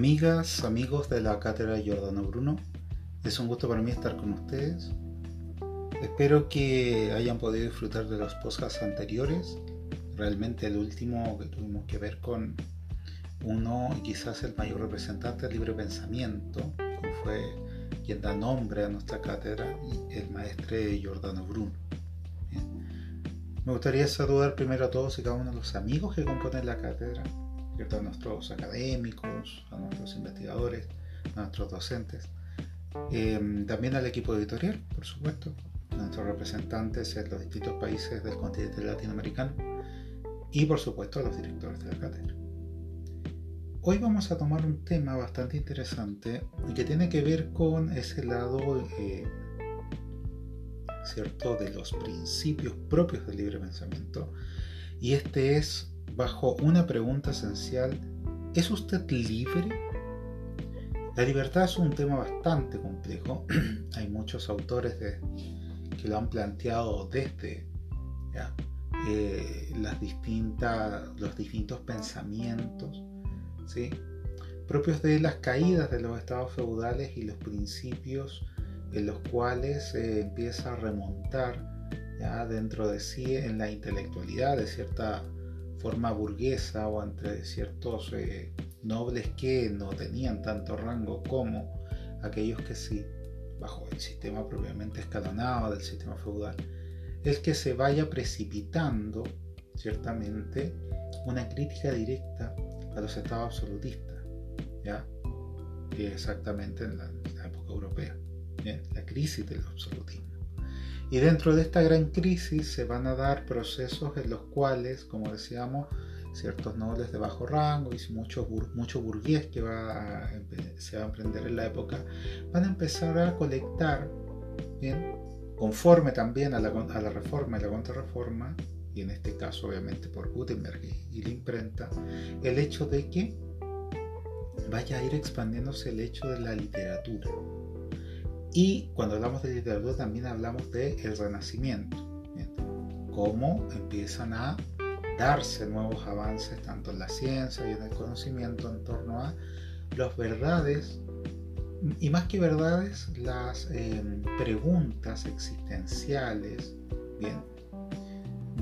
Amigas, amigos de la cátedra Giordano Bruno, es un gusto para mí estar con ustedes. Espero que hayan podido disfrutar de los podcasts anteriores. Realmente el último que tuvimos que ver con uno y quizás el mayor representante del libre pensamiento, que fue quien da nombre a nuestra cátedra, el maestre Giordano Bruno. Me gustaría saludar primero a todos y cada uno de los amigos que componen la cátedra, a nuestros académicos, a nuestros investigadores, a nuestros docentes, em, también al equipo editorial, por supuesto, a nuestros representantes en los distintos países del continente latinoamericano y por supuesto a los directores de la cátedra. Hoy vamos a tomar un tema bastante interesante y que tiene que ver con ese lado eh, cierto de los principios propios del libre pensamiento y este es bajo una pregunta esencial, ¿es usted libre? La libertad es un tema bastante complejo. Hay muchos autores que lo han planteado desde eh, las distintas, los distintos pensamientos ¿sí? propios de las caídas de los estados feudales y los principios en los cuales se empieza a remontar ya dentro de sí en la intelectualidad de cierta forma burguesa o entre ciertos eh, nobles que no tenían tanto rango como aquellos que sí, bajo el sistema propiamente escalonado del sistema feudal, es que se vaya precipitando ciertamente una crítica directa a los estados absolutistas, ¿ya? exactamente en la, época europea, la crisis del absolutismo. Y dentro de esta gran crisis se van a dar procesos en los cuales, como decíamos, ciertos nobles de bajo rango y mucho, mucho burgués que va se va a emprender en la época, van a empezar a colectar, ¿bien? conforme también a la, a la reforma y la contrarreforma, y en este caso obviamente por Gutenberg y la imprenta, el hecho de que vaya a ir expandiéndose el hecho de la literatura. Y cuando hablamos de literatura también hablamos de el renacimiento, cómo empiezan a darse nuevos avances tanto en la ciencia y en el conocimiento en torno a las verdades y más que verdades, las em, preguntas existenciales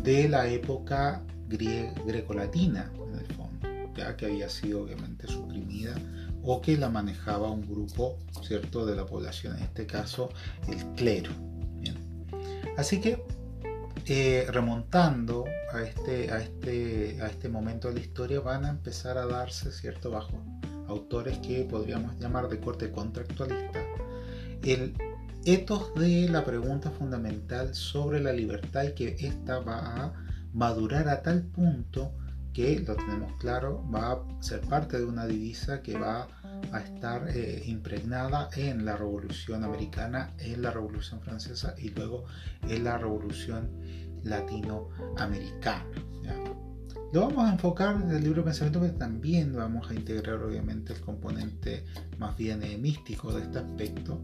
de la época grecolatina, en el fondo, ya que había sido obviamente suprimida o que la manejaba un grupo cierto de la población, en este caso el clero. Así que eh, remontando a este, a, este, a este momento de la historia van a empezar a darse cierto bajo autores que podríamos llamar de corte contractualista el etos de la pregunta fundamental sobre la libertad y que ésta va a madurar a tal punto que, lo tenemos claro, va a ser parte de una divisa que va a estar eh, impregnada en la Revolución Americana, en la Revolución Francesa y luego en la Revolución Latinoamericana. Lo vamos a enfocar en el libro de pensamiento, pero también vamos a integrar obviamente el componente más bien eh, místico de este aspecto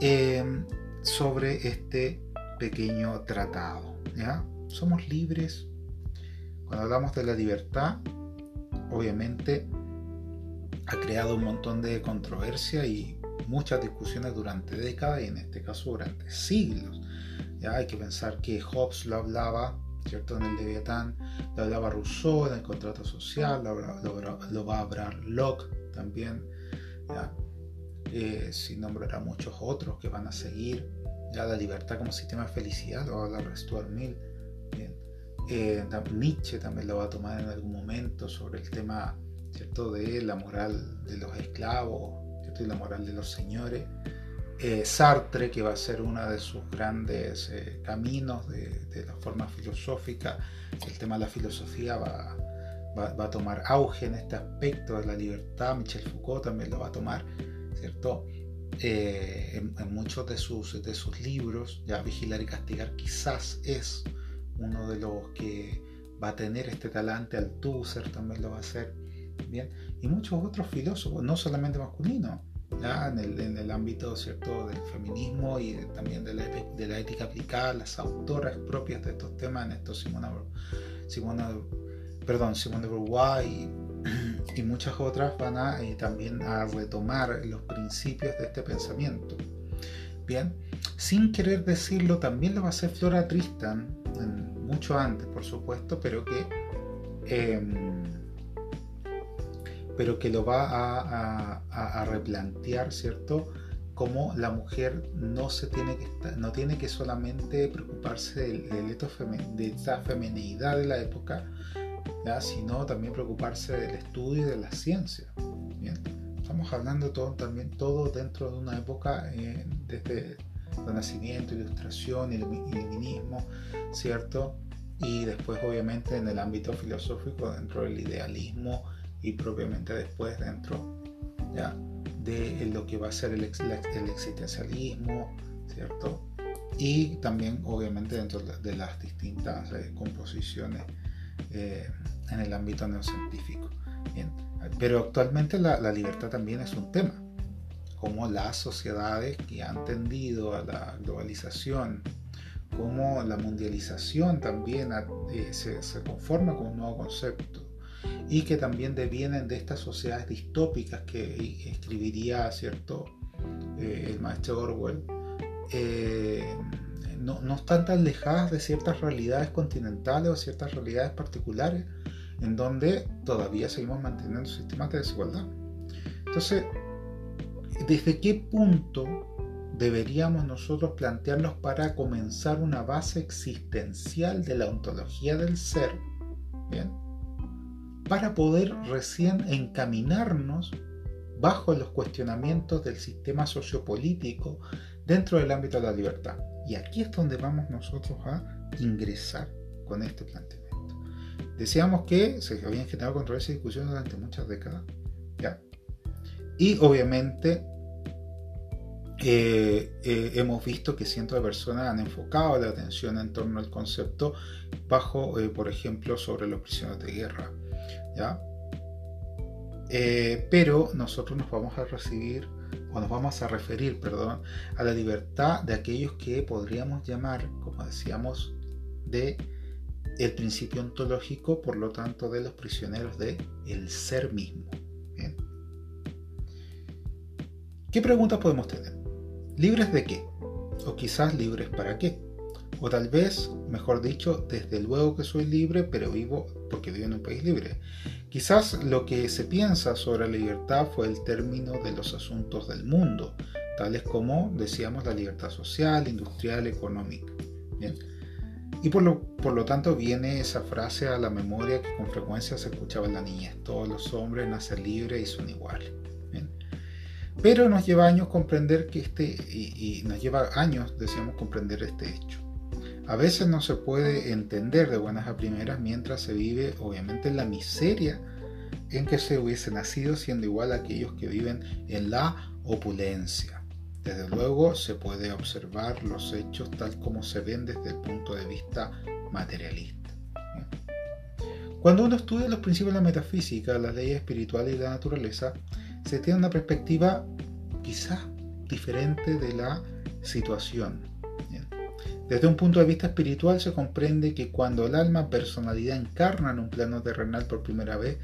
em, sobre este pequeño tratado. ¿ya? Somos libres cuando hablamos de la libertad, obviamente ha creado un montón de controversia y muchas discusiones durante décadas y en este caso durante siglos. Ya hay que pensar que Hobbes lo hablaba, ¿cierto? En el Leviatán, lo hablaba Rousseau en el contrato social, lo, va a hablar Locke también, ¿ya? Eh, sin nombrar a muchos otros que van a seguir. Ya la libertad como sistema de felicidad, lo va a hablar Stuart Mill. Bien. Eh, Nietzsche también lo va a tomar en algún momento sobre el tema ¿cierto? de la moral de los esclavos y la moral de los señores. Eh, Sartre, que va a ser uno de sus grandes eh, caminos de, la forma filosófica, el tema de la filosofía va, va, a tomar auge en este aspecto de la libertad. Michel Foucault también lo va a tomar, ¿cierto? en, en, muchos de sus, de sus libros, ya Vigilar y Castigar quizás es uno de los que va a tener este talante, Althusser también lo va a hacer, ¿bien? Y muchos otros filósofos, no solamente masculinos. En, el, ámbito ¿cierto? del feminismo y también de la, ética aplicada, las autoras propias de estos temas, en esto Simona, Simona, perdón, Simone de Beauvoir y muchas otras van a eh, también a retomar los principios de este pensamiento. Bien, sin querer decirlo, también lo va a hacer Flora Tristan, mucho antes, por supuesto, pero que, em, pero que lo va a, replantear, ¿cierto? Como la mujer no, se tiene, que no tiene que solamente preocuparse del, de esta feminidad de la época, sino también preocuparse del estudio y de la ciencia. Estamos hablando también todo dentro de una época eh, desde Renacimiento, Ilustración, Iluminismo, ¿cierto? Y después obviamente en el ámbito filosófico dentro del idealismo y propiamente después dentro ¿ya? de lo que va a ser el, existencialismo, ¿cierto? Y también obviamente dentro de las distintas eh, composiciones eh, en el ámbito neocientífico. Bien. Pero actualmente la, la, libertad también es un tema, como las sociedades que han tendido a la globalización, como la mundialización también eh, se, se, conforma con un nuevo concepto y que también devienen de estas sociedades distópicas que escribiría cierto eh, el maestro Orwell. Eh, no, no, están tan alejadas de ciertas realidades continentales o ciertas realidades particulares en donde todavía seguimos manteniendo sistemas de desigualdad. Entonces, ¿desde qué punto deberíamos nosotros plantearnos para comenzar una base existencial de la ontología del ser? Para poder recién encaminarnos bajo los cuestionamientos del sistema sociopolítico dentro del ámbito de la libertad. Y aquí es donde vamos nosotros a ingresar con este planteamiento. Decíamos que se habían generado controversia y discusiones durante muchas décadas. ¿ya? Y obviamente eh, eh, hemos visto que cientos de personas han enfocado la atención en torno al concepto bajo, eh, por ejemplo, sobre los prisioneros de guerra. ¿ya? pero nosotros nos vamos a recibir o nos vamos a referir, perdón, a la libertad de aquellos que podríamos llamar, como decíamos, de el principio ontológico, por lo tanto, de los prisioneros de el ser mismo. ¿Qué preguntas podemos tener? ¿Libres de qué? O quizás libres para qué? O tal vez, mejor dicho, desde luego que soy libre, pero vivo porque vivo en un país libre. Quizás lo que se piensa sobre la libertad fue el término de los asuntos del mundo, tales como, decíamos, la libertad social, industrial, económica. Y por lo, por lo tanto viene esa frase a la memoria que con frecuencia se escuchaba en la niñez, todos los hombres nacen libres y son iguales. Pero nos lleva años comprender que este, y, nos lleva años, decíamos, comprender este hecho. A veces no se puede entender de buenas a primeras mientras se vive, obviamente, en la miseria en que se hubiese nacido, siendo igual a aquellos que viven en la opulencia. Desde luego se puede observar los hechos tal como se ven desde el punto de vista materialista. Cuando uno estudia los principios de la metafísica, las leyes espirituales y la naturaleza, se tiene una perspectiva quizás diferente de la situación. Desde un punto de vista espiritual se comprende que cuando el alma personalidad encarna en un plano terrenal por primera vez,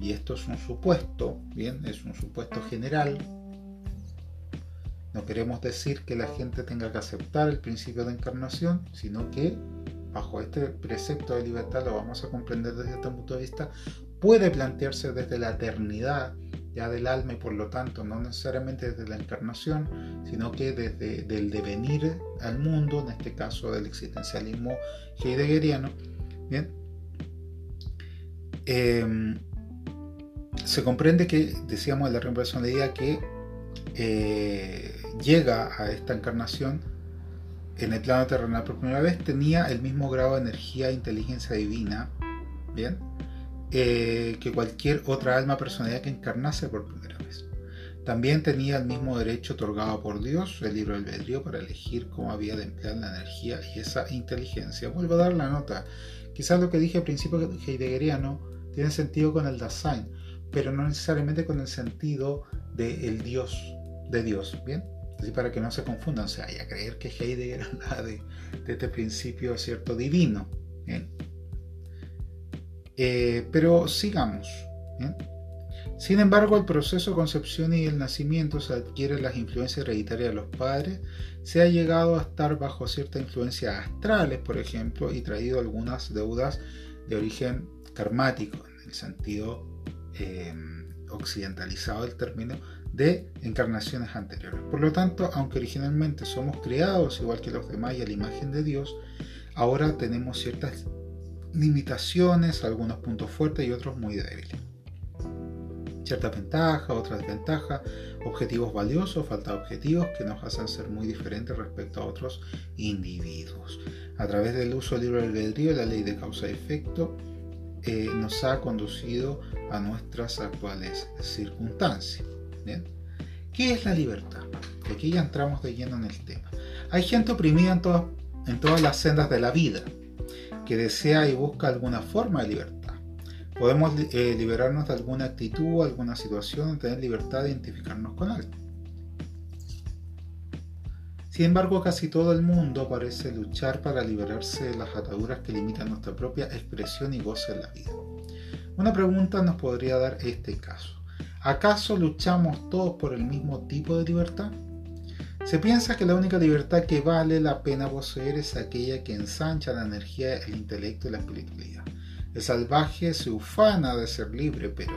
y esto es un supuesto, bien, es un supuesto general, no queremos decir que la gente tenga que aceptar el principio de encarnación, sino que bajo este precepto de libertad lo vamos a comprender desde este punto de vista, puede plantearse desde la eternidad ya del alma y por lo tanto no necesariamente desde la encarnación, sino que desde el devenir al mundo, en este caso del existencialismo heideggeriano. Bien. Em, se comprende que, decíamos la reimpersonalidad, que eh, llega a esta encarnación en el plano terrenal por primera vez, tenía el mismo grado de energía e inteligencia divina, ¿bien? Eh, que cualquier otra alma personalidad que encarnase por primera vez. También tenía el mismo derecho otorgado por Dios, el libro albedrío, para elegir cómo había de emplear la energía y esa inteligencia. Vuelvo a dar la nota. Quizás lo que dije al principio heideggeriano tiene sentido con el Dasein, pero no necesariamente con el sentido del Dios de Dios, ¿bien? Así para que no se confundan, o sea, hay a creer que Heidegger habla de, de este principio cierto divino, ¿bien? Eh, pero sigamos, Sin embargo, el proceso de concepción y el nacimiento se adquiere las influencias hereditarias de los padres, se ha llegado a estar bajo ciertas influencias astrales, por ejemplo, y traído algunas deudas de origen karmático, en el sentido eh, occidentalizado del término, de encarnaciones anteriores. Por lo tanto, aunque originalmente somos creados igual que los demás y a la imagen de Dios, ahora tenemos ciertas limitaciones, algunos puntos fuertes y otros muy débiles. Ciertas ventajas, otras desventajas, objetivos valiosos, falta de objetivos que nos hacen ser muy diferentes respecto a otros individuos. A través del uso del libre albedrío, la ley de causa y efecto eh, nos ha conducido a nuestras actuales circunstancias. ¿Qué es la libertad? aquí ya entramos de lleno en el tema. Hay gente oprimida en todas, en todas las sendas de la vida, que desea y busca alguna forma de libertad. Podemos eh, liberarnos de alguna actitud, alguna situación, tener libertad de identificarnos con algo. Sin embargo, casi todo el mundo parece luchar para liberarse de las ataduras que limitan nuestra propia expresión y goce en la vida. Una pregunta nos podría dar este caso. ¿Acaso luchamos todos por el mismo tipo de libertad? Se piensa que la única libertad que vale la pena poseer es aquella que ensancha la energía, el intelecto y la espiritualidad. El salvaje se ufana de ser libre, pero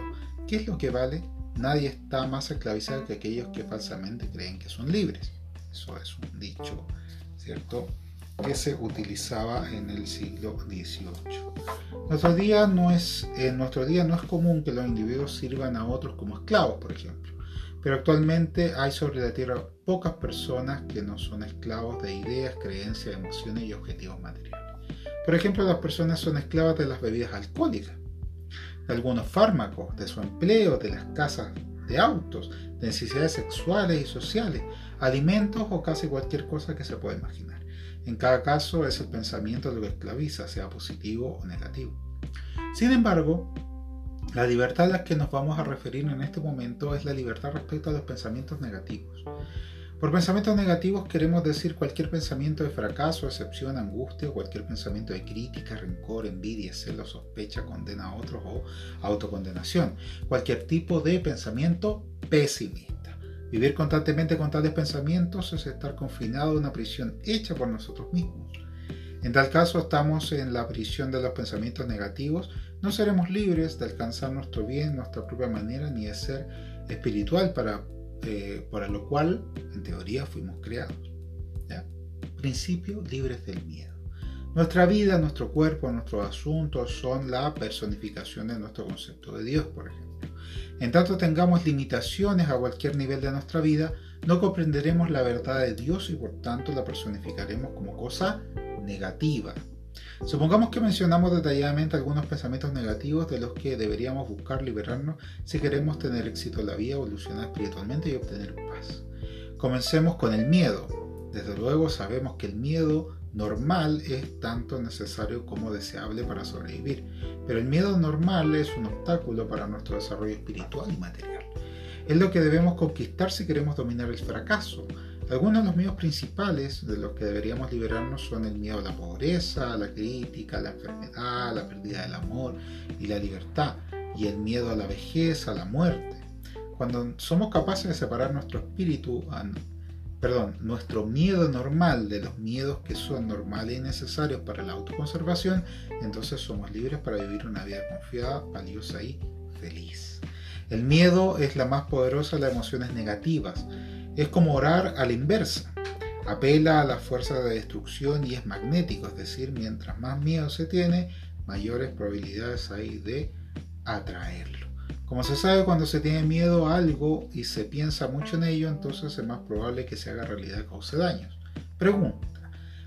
¿qué es lo que vale? Nadie está más esclavizado que aquellos que falsamente creen que son libres. Eso es un dicho, ¿cierto? que se utilizaba en el siglo XVIII. Nuestro día no es, en nuestro día no es común que los individuos sirvan a otros como esclavos, por ejemplo, pero actualmente hay sobre la Tierra pocas personas que no son esclavos de ideas, creencias, emociones y objetivos materiales. Por ejemplo, las personas son esclavas de las bebidas alcohólicas, de algunos fármacos, de su empleo, de las casas de autos, de necesidades sexuales y sociales, alimentos o casi cualquier cosa que se pueda imaginar. En cada caso es el pensamiento lo que esclaviza, sea positivo o negativo. Sin embargo, la libertad a la que nos vamos a referir en este momento es la libertad respecto a los pensamientos negativos. Por pensamientos negativos queremos decir cualquier pensamiento de fracaso, excepción, angustia, cualquier pensamiento de crítica, rencor, envidia, celo, sospecha, condena a otros o autocondenación. Cualquier tipo de pensamiento pesimista. Vivir constantemente con tales pensamientos es estar confinado en una prisión hecha por nosotros mismos. En tal caso estamos en la prisión de los pensamientos negativos, no seremos libres de alcanzar nuestro bien, nuestra propia manera, ni de ser espiritual para, eh, para lo cual, en teoría, fuimos creados. Principio libres del miedo. Nuestra vida, nuestro cuerpo, nuestros asuntos son la personificación de nuestro concepto de Dios, por ejemplo. En tanto tengamos limitaciones a cualquier nivel de nuestra vida, no comprenderemos la verdad de Dios y por tanto la personificaremos como cosa negativa. Supongamos que mencionamos detalladamente algunos pensamientos negativos de los que deberíamos buscar liberarnos si queremos tener éxito en la vida, evolucionar espiritualmente y obtener paz. Comencemos con el miedo. Desde luego sabemos que el miedo normal es tanto necesario como deseable para sobrevivir, pero el miedo normal es un obstáculo para nuestro desarrollo espiritual y material. Es lo que debemos conquistar si queremos dominar el fracaso. Algunos de los miedos principales de los que deberíamos liberarnos son el miedo a la pobreza, a la crítica, a la enfermedad, a la pérdida del amor y la libertad, y el miedo a la vejez, a la muerte. Cuando somos capaces de separar nuestro espíritu perdón, nuestro miedo normal de los miedos que son normales y necesarios para la autoconservación, entonces somos libres para vivir una vida confiada, valiosa y feliz. El miedo es la más poderosa de las emociones negativas. Es como orar a la inversa. Apela a la fuerza de destrucción y es magnético, es decir, mientras más miedo se tiene, mayores probabilidades hay de atraerlo. Como se sabe, cuando se tiene miedo a algo y se piensa mucho en ello, entonces es más probable que se haga realidad cause daños. Pregunta.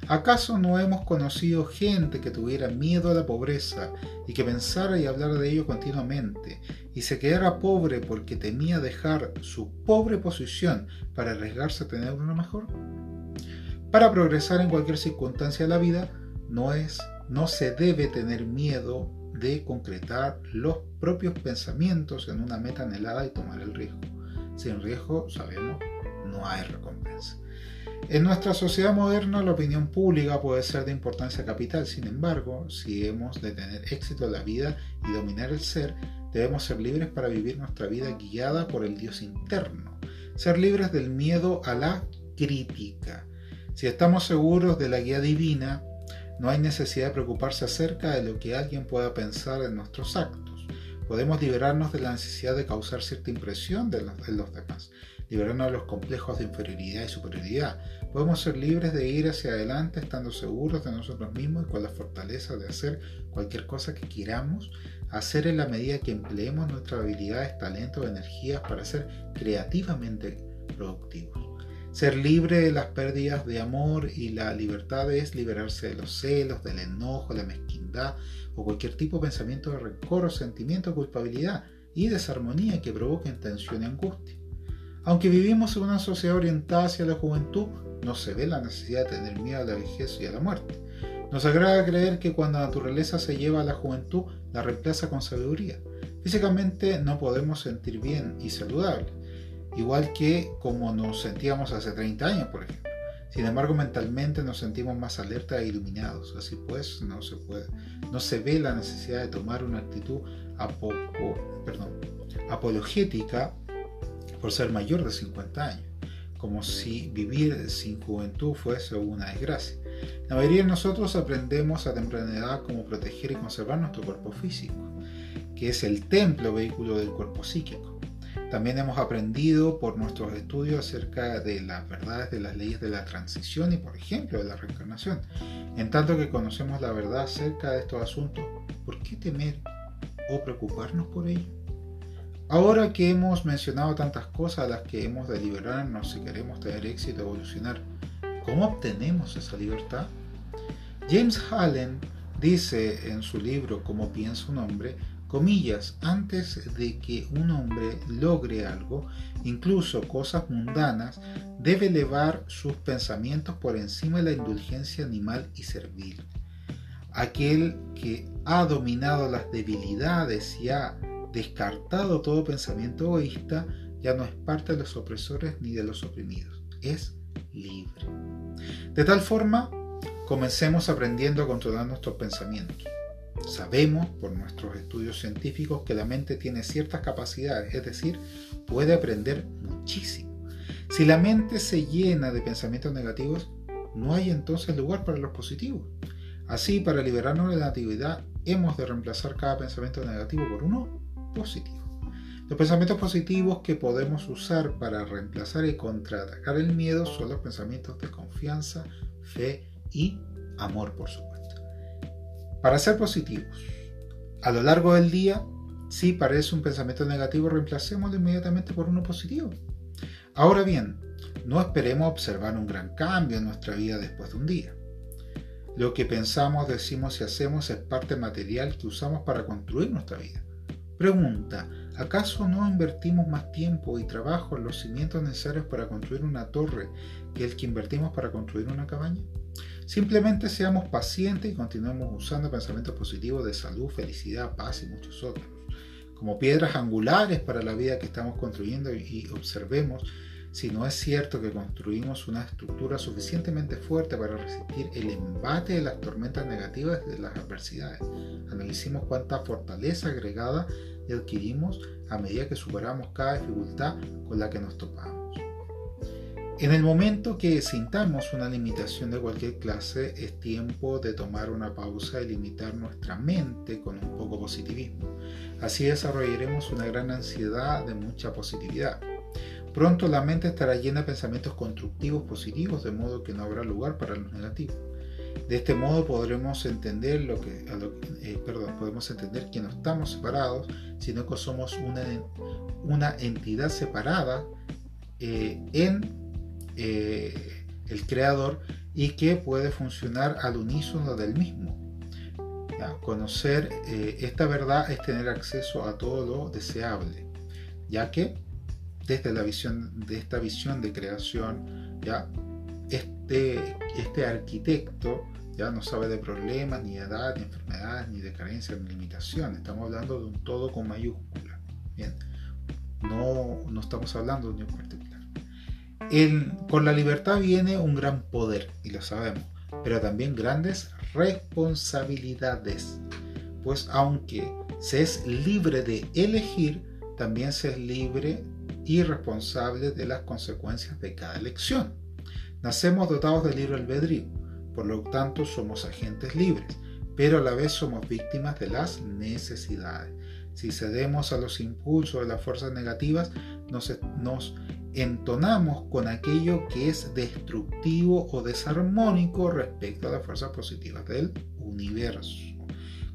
¿Acaso no hemos conocido gente que tuviera miedo a la pobreza y que pensara y hablara de ello continuamente y se quedara pobre porque temía dejar su pobre posición para arriesgarse a tener una mejor? Para progresar en cualquier circunstancia de la vida no es no se debe tener miedo de concretar los propios pensamientos en una meta anhelada y tomar el riesgo. Sin riesgo, sabemos, no hay recompensa. En nuestra sociedad moderna la opinión pública puede ser de importancia capital, sin embargo, si hemos de tener éxito en la vida y dominar el ser, debemos ser libres para vivir nuestra vida guiada por el Dios interno, ser libres del miedo a la crítica. Si estamos seguros de la guía divina, no hay necesidad de preocuparse acerca de lo que alguien pueda pensar en nuestros actos. Podemos liberarnos de la necesidad de causar cierta impresión de los, los demás, liberarnos de los complejos de inferioridad y superioridad. Podemos ser libres de ir hacia adelante estando seguros de nosotros mismos y con la fortaleza de hacer cualquier cosa que queramos hacer en la medida que empleemos nuestras habilidades, talentos, energías para ser creativamente productivos. Ser libre de las pérdidas de amor y la libertad es liberarse de los celos, del enojo, la mezquindad o cualquier tipo de pensamiento de rencor o sentimiento de culpabilidad y desarmonía que provoquen tensión y angustia. Aunque vivimos en una sociedad orientada hacia la juventud, no se ve la necesidad de tener miedo a la vejez y a la muerte. Nos agrada creer que cuando la naturaleza se lleva a la juventud, la reemplaza con sabiduría. Físicamente no podemos sentir bien y saludable, igual que como nos sentíamos hace 30 años, por ejemplo. Sin embargo, mentalmente nos sentimos más alerta e iluminados. Así pues, no se ve la necesidad de tomar una actitud apologética por ser mayor de 50 años, como si vivir sin juventud fuese una desgracia. La mayoría de nosotros aprendemos a temprana edad cómo proteger y conservar nuestro cuerpo físico, que es el templo vehículo del cuerpo psíquico. También hemos aprendido por nuestros estudios acerca de las verdades de las leyes de la transición y, por ejemplo, de la reencarnación. En tanto que conocemos la verdad acerca de estos asuntos, ¿por qué temer o preocuparnos por ello? Ahora que hemos mencionado tantas cosas a las que hemos de liberarnos si queremos tener éxito y evolucionar, ¿Cómo obtenemos esa libertad? James Allen dice en su libro Cómo piensa un hombre, comillas, antes de que un hombre logre algo, incluso cosas mundanas, debe elevar sus pensamientos por encima de la indulgencia animal y servil. Aquel que ha dominado las debilidades y ha descartado todo pensamiento egoísta, ya no es parte de los opresores ni de los oprimidos, es libre. De tal forma, comencemos aprendiendo a controlar nuestros pensamientos. Sabemos por nuestros estudios científicos que la mente tiene ciertas capacidades, es decir, puede aprender muchísimo. Si la mente se llena de pensamientos negativos, no hay entonces lugar para los positivos. Así, para liberarnos de la negatividad, hemos de reemplazar cada pensamiento negativo por uno Los pensamientos positivos que podemos usar para reemplazar y contraatacar el miedo son los pensamientos de confianza, fe y amor, por supuesto. Para ser positivos, a lo largo del día, si parece un pensamiento negativo, reemplacémoslo inmediatamente por uno positivo. Ahora bien, no esperemos observar un gran cambio en nuestra vida después de un día. Lo que pensamos, decimos y hacemos es parte material que usamos para construir nuestra vida. Pregunta, ¿acaso no invertimos más tiempo y trabajo en los cimientos necesarios para construir una torre que el que invertimos para construir una cabaña? Simplemente seamos pacientes y continuemos usando pensamientos positivos de salud, felicidad, paz y muchos otros, como piedras angulares para la vida que estamos construyendo y observemos si no es cierto que construimos una estructura suficientemente fuerte para resistir el embate de las tormentas negativas de las adversidades. Analicemos cuánta fortaleza agregada adquirimos a medida que superamos cada dificultad con la que nos topamos. En el momento que sintamos una limitación de cualquier clase, es tiempo de tomar una pausa y limitar nuestra mente con un poco positivismo. Así desarrollaremos una gran ansiedad de mucha positividad. Pronto la mente estará llena de pensamientos constructivos positivos, de modo que no habrá lugar para los negativos. De este modo podremos entender lo que, eh, perdón, podemos entender que no estamos separados, sino que somos una, una entidad separada eh, en eh, el creador y que puede funcionar al unísono del mismo. Conocer esta verdad es tener acceso a todo lo deseable, ya que desde la visión de esta visión de creación, ya este, este arquitecto ya no sabe de problemas, ni de edad, ni enfermedades, ni de carencias, ni limitaciones. Estamos hablando de un todo con mayúscula. Bien, no, no estamos hablando de un particular. con la libertad viene un gran poder, y lo sabemos, pero también grandes responsabilidades. Pues aunque se es libre de elegir, también se es libre y responsable de las consecuencias de cada elección. Nacemos dotados de libre albedrío, por lo tanto somos agentes libres, pero a la vez somos víctimas de las necesidades. Si cedemos a los impulsos de las fuerzas negativas, nos, nos entonamos con aquello que es destructivo o desarmónico respecto a las fuerzas positivas del universo.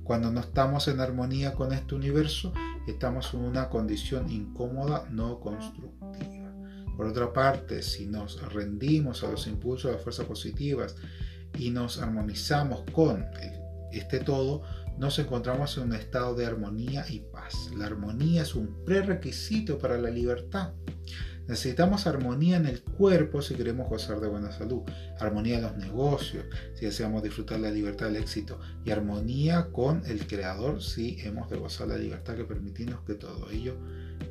Cuando no estamos en armonía con este universo, estamos en una condición incómoda, no constructiva. Por otra parte, si nos rendimos a los impulsos de las fuerzas positivas y nos armonizamos con este todo, nos encontramos en un estado de armonía y paz. La armonía es un prerequisito para la libertad. Necesitamos armonía en el cuerpo si queremos gozar de buena salud, armonía en los negocios si deseamos disfrutar la libertad del éxito y armonía con el Creador si hemos de gozar la libertad que permitimos que todo ello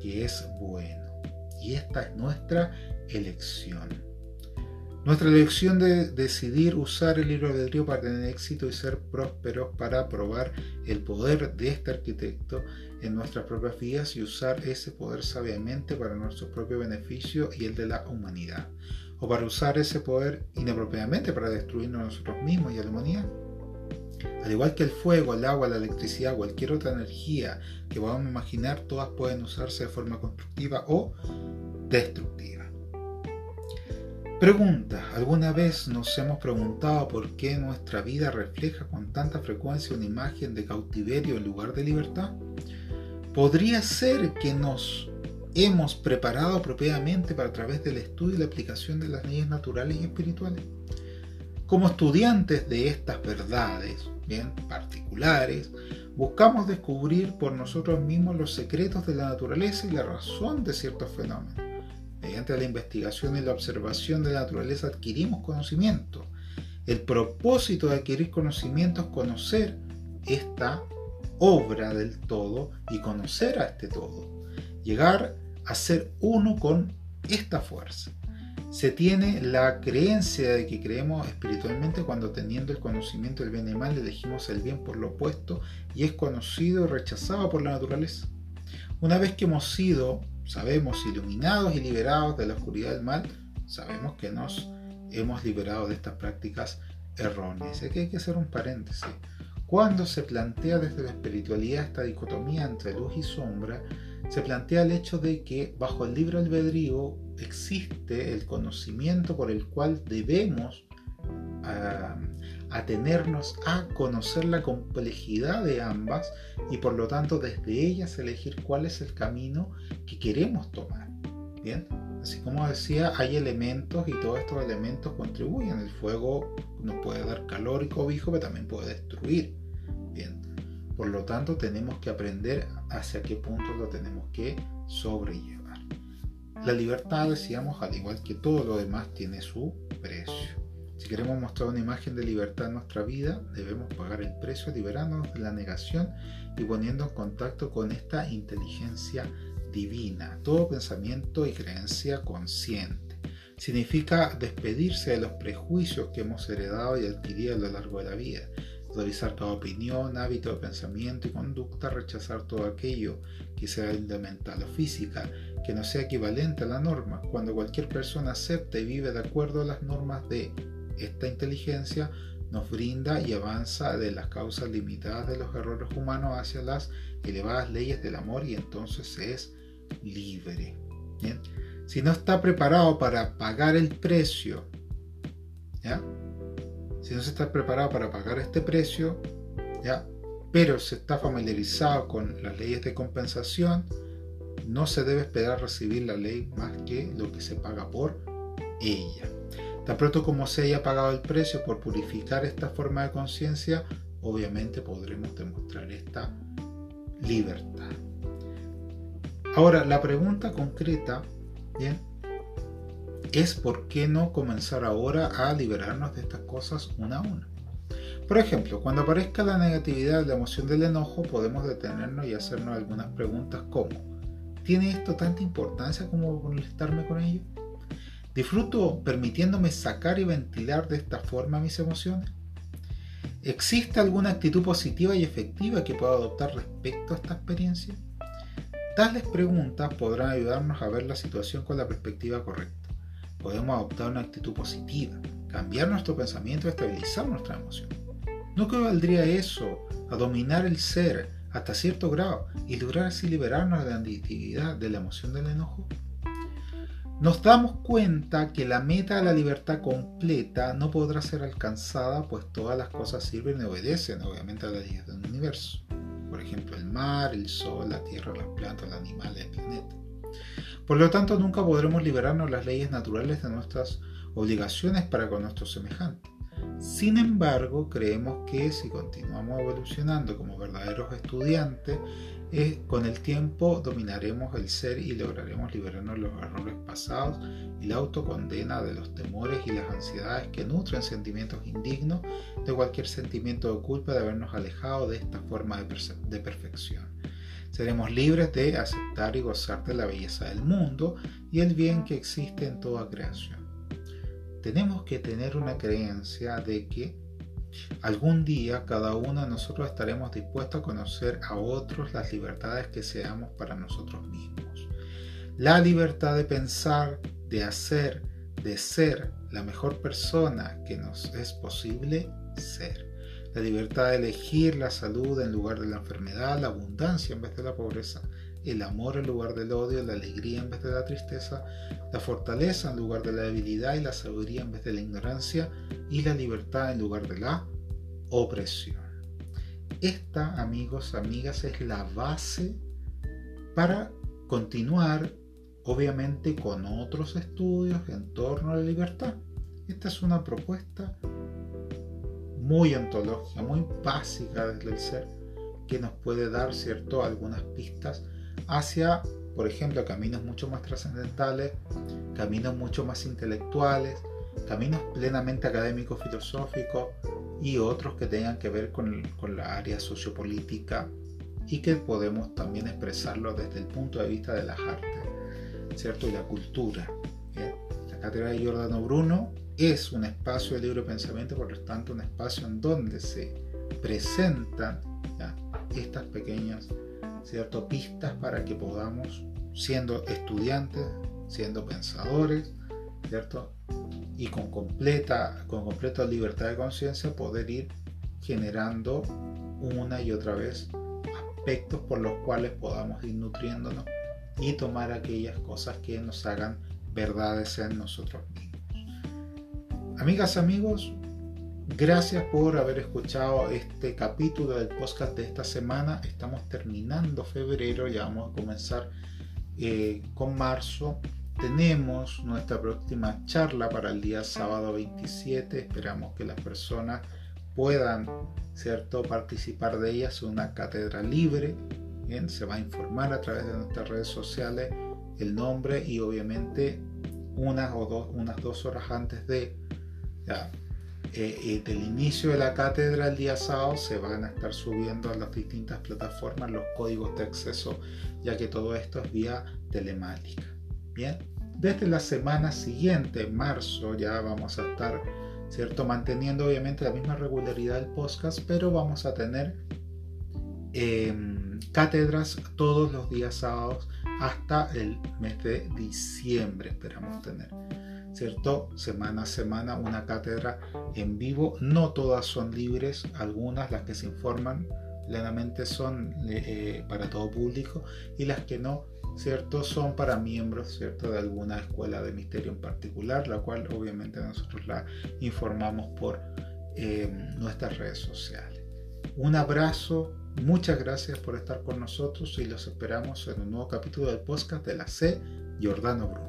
que es bueno. Y esta es nuestra elección. Nuestra elección de decidir usar el libro albedrío para tener éxito y ser prósperos para probar el poder de este arquitecto en nuestras propias vidas y usar ese poder sabiamente para nuestro propio beneficio y el de la humanidad. O para usar ese poder inapropiadamente para destruirnos nosotros mismos y a la humanidad. Al igual que el fuego, el agua, la electricidad, cualquier otra energía que podamos imaginar, todas pueden usarse de forma constructiva o destructiva. Pregunta, ¿alguna vez nos hemos preguntado por qué nuestra vida refleja con tanta frecuencia una imagen de cautiverio en lugar de libertad? ¿Podría ser que nos hemos preparado apropiadamente para a través del estudio y la aplicación de las leyes naturales y espirituales? Como estudiantes de estas verdades, bien particulares, buscamos descubrir por nosotros mismos los secretos de la naturaleza y la razón de ciertos fenómenos Mediante la investigación y la observación de la naturaleza adquirimos conocimiento. El propósito de adquirir conocimiento es conocer esta obra del todo y conocer a este todo. Llegar a ser uno con esta fuerza. Se tiene la creencia de que creemos espiritualmente cuando teniendo el conocimiento del bien y mal elegimos el bien por lo opuesto y es conocido y rechazado por la naturaleza. Una vez que hemos sido sabemos iluminados y liberados de la oscuridad del mal, sabemos que nos hemos liberado de estas prácticas erróneas. Aquí hay que hacer un paréntesis. Cuando se plantea desde la espiritualidad esta dicotomía entre luz y sombra, se plantea el hecho de que bajo el libro albedrío existe el conocimiento por el cual debemos atenernos a conocer la complejidad de ambas y por lo tanto desde ellas elegir cuál es el camino que queremos tomar. Bien, así como decía, hay elementos y todos estos elementos contribuyen. El fuego nos puede dar calor y cobijo, pero también puede destruir. Bien, por lo tanto tenemos que aprender hacia qué punto lo tenemos que sobrellevar. La libertad, decíamos, al igual que todo lo demás, tiene su precio. Si queremos mostrar una imagen de libertad en nuestra vida, debemos pagar el precio liberándonos de la negación y poniendo en contacto con esta inteligencia divina. Todo pensamiento y creencia consciente. Significa despedirse de los prejuicios que hemos heredado y adquirido a lo largo de la vida. Revisar toda opinión, hábito de pensamiento y conducta, rechazar todo aquello que sea elemental o física, que no sea equivalente a la norma. Cuando cualquier persona acepta y vive de acuerdo a las normas de esta inteligencia nos brinda y avanza de las causas limitadas de los errores humanos hacia las elevadas leyes del amor y entonces es libre. Si no está preparado para pagar el precio, si no se está preparado para pagar este precio, pero se está familiarizado con las leyes de compensación, no se debe esperar recibir la ley más que lo que se paga por ella. Tan pronto como se haya pagado el precio por purificar esta forma de conciencia, obviamente podremos demostrar esta libertad. Ahora, la pregunta concreta. Es por qué no comenzar ahora a liberarnos de estas cosas una a una. Por ejemplo, cuando aparezca la negatividad, la emoción del enojo, podemos detenernos y hacernos algunas preguntas como, ¿tiene esto tanta importancia como molestarme con ello? ¿Disfruto permitiéndome sacar y ventilar de esta forma mis emociones? ¿Existe alguna actitud positiva y efectiva que pueda adoptar respecto a esta experiencia? Tales preguntas podrán ayudarnos a ver la situación con la perspectiva correcta. Podemos adoptar una actitud positiva, cambiar nuestro pensamiento y estabilizar nuestra emoción. ¿No valdría eso a dominar el ser hasta cierto grado y lograr así liberarnos de la adictividad de la emoción del enojo? Nos damos cuenta que la meta de la libertad completa no podrá ser alcanzada pues todas las cosas sirven y obedecen obviamente a la leyes del universo. Por ejemplo, el mar, el sol, la tierra, las plantas, los animales, el planeta. Por lo tanto, nunca podremos liberarnos de las leyes naturales de nuestras obligaciones para con nuestros semejantes. Sin embargo, creemos que si continuamos evolucionando como verdaderos estudiantes, con el tiempo dominaremos el ser y lograremos liberarnos de los errores pasados y la autocondena de los temores y las ansiedades que nutren sentimientos indignos de cualquier sentimiento de culpa de habernos alejado de esta forma de, de perfección. Seremos libres de aceptar y gozar de la belleza del mundo y el bien que existe en toda creación. Tenemos que tener una creencia de que Algún día cada uno de nosotros estaremos dispuestos a conocer a otros las libertades que seamos para nosotros mismos. La libertad de pensar, de hacer, de ser la mejor persona que nos es posible ser. La libertad de elegir la salud en lugar de la enfermedad, la abundancia en vez de la pobreza, el amor en lugar del odio, la alegría en vez de la tristeza, la fortaleza en lugar de la debilidad y la sabiduría en vez de la ignorancia y la libertad en lugar de la opresión. Esta, amigos, amigas, es la base para continuar, obviamente, con otros estudios en torno a la libertad. Esta es una propuesta muy ontológica, muy básica desde el ser, que nos puede dar, ¿cierto?, algunas pistas hacia, por ejemplo, caminos mucho más trascendentales, caminos mucho más intelectuales, caminos plenamente académicos, filosóficos y otros que tengan que ver con, la área sociopolítica y que podemos también expresarlo desde el punto de vista de las artes, ¿cierto? Y la cultura. La Cátedra de Giordano Bruno es un espacio de libre pensamiento, por lo tanto, un espacio en donde se presentan estas pequeñas ¿cierto? pistas para que podamos, siendo estudiantes, siendo pensadores, ¿cierto? y con completa, con completa libertad de conciencia poder ir generando una y otra vez aspectos por los cuales podamos ir nutriéndonos y tomar aquellas cosas que nos hagan verdades en nosotros mismos. Amigas, amigos, Gracias por haber escuchado este capítulo del podcast de esta semana. Estamos terminando febrero, ya vamos a comenzar eh, con marzo. Tenemos nuestra próxima charla para el día sábado 27. Esperamos que las personas puedan ¿cierto? participar de ella. Es una cátedra libre. Se va a informar a través de nuestras redes sociales el nombre y obviamente unas o dos, unas dos horas antes de eh, del inicio de la cátedra el día sábado se van a estar subiendo a las distintas plataformas los códigos de acceso, ya que todo esto es vía telemática. Bien, desde la semana siguiente, marzo, ya vamos a estar, ¿cierto? Manteniendo obviamente la misma regularidad del podcast, pero vamos a tener em, cátedras todos los días sábados hasta el mes de diciembre, esperamos tener. ¿Cierto? Semana a semana una cátedra en vivo. No todas son libres, algunas, las que se informan plenamente son eh, para todo público y las que no, ¿cierto? Son para miembros, ¿cierto? De alguna escuela de misterio en particular, la cual obviamente nosotros la informamos por eh, nuestras redes sociales. Un abrazo, muchas gracias por estar con nosotros y los esperamos en un nuevo capítulo del podcast de la C. Giordano Bruno.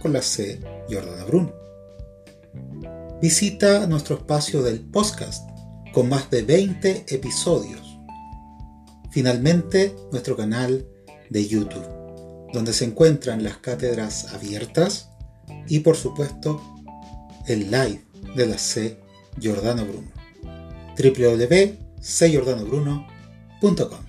con la C. Jordana Bruno. Visita nuestro espacio del podcast con más de 20 episodios. Finalmente, nuestro canal de YouTube, donde se encuentran las cátedras abiertas y por supuesto el live de la C. Giordano Bruno. www.cgiordanobruno.com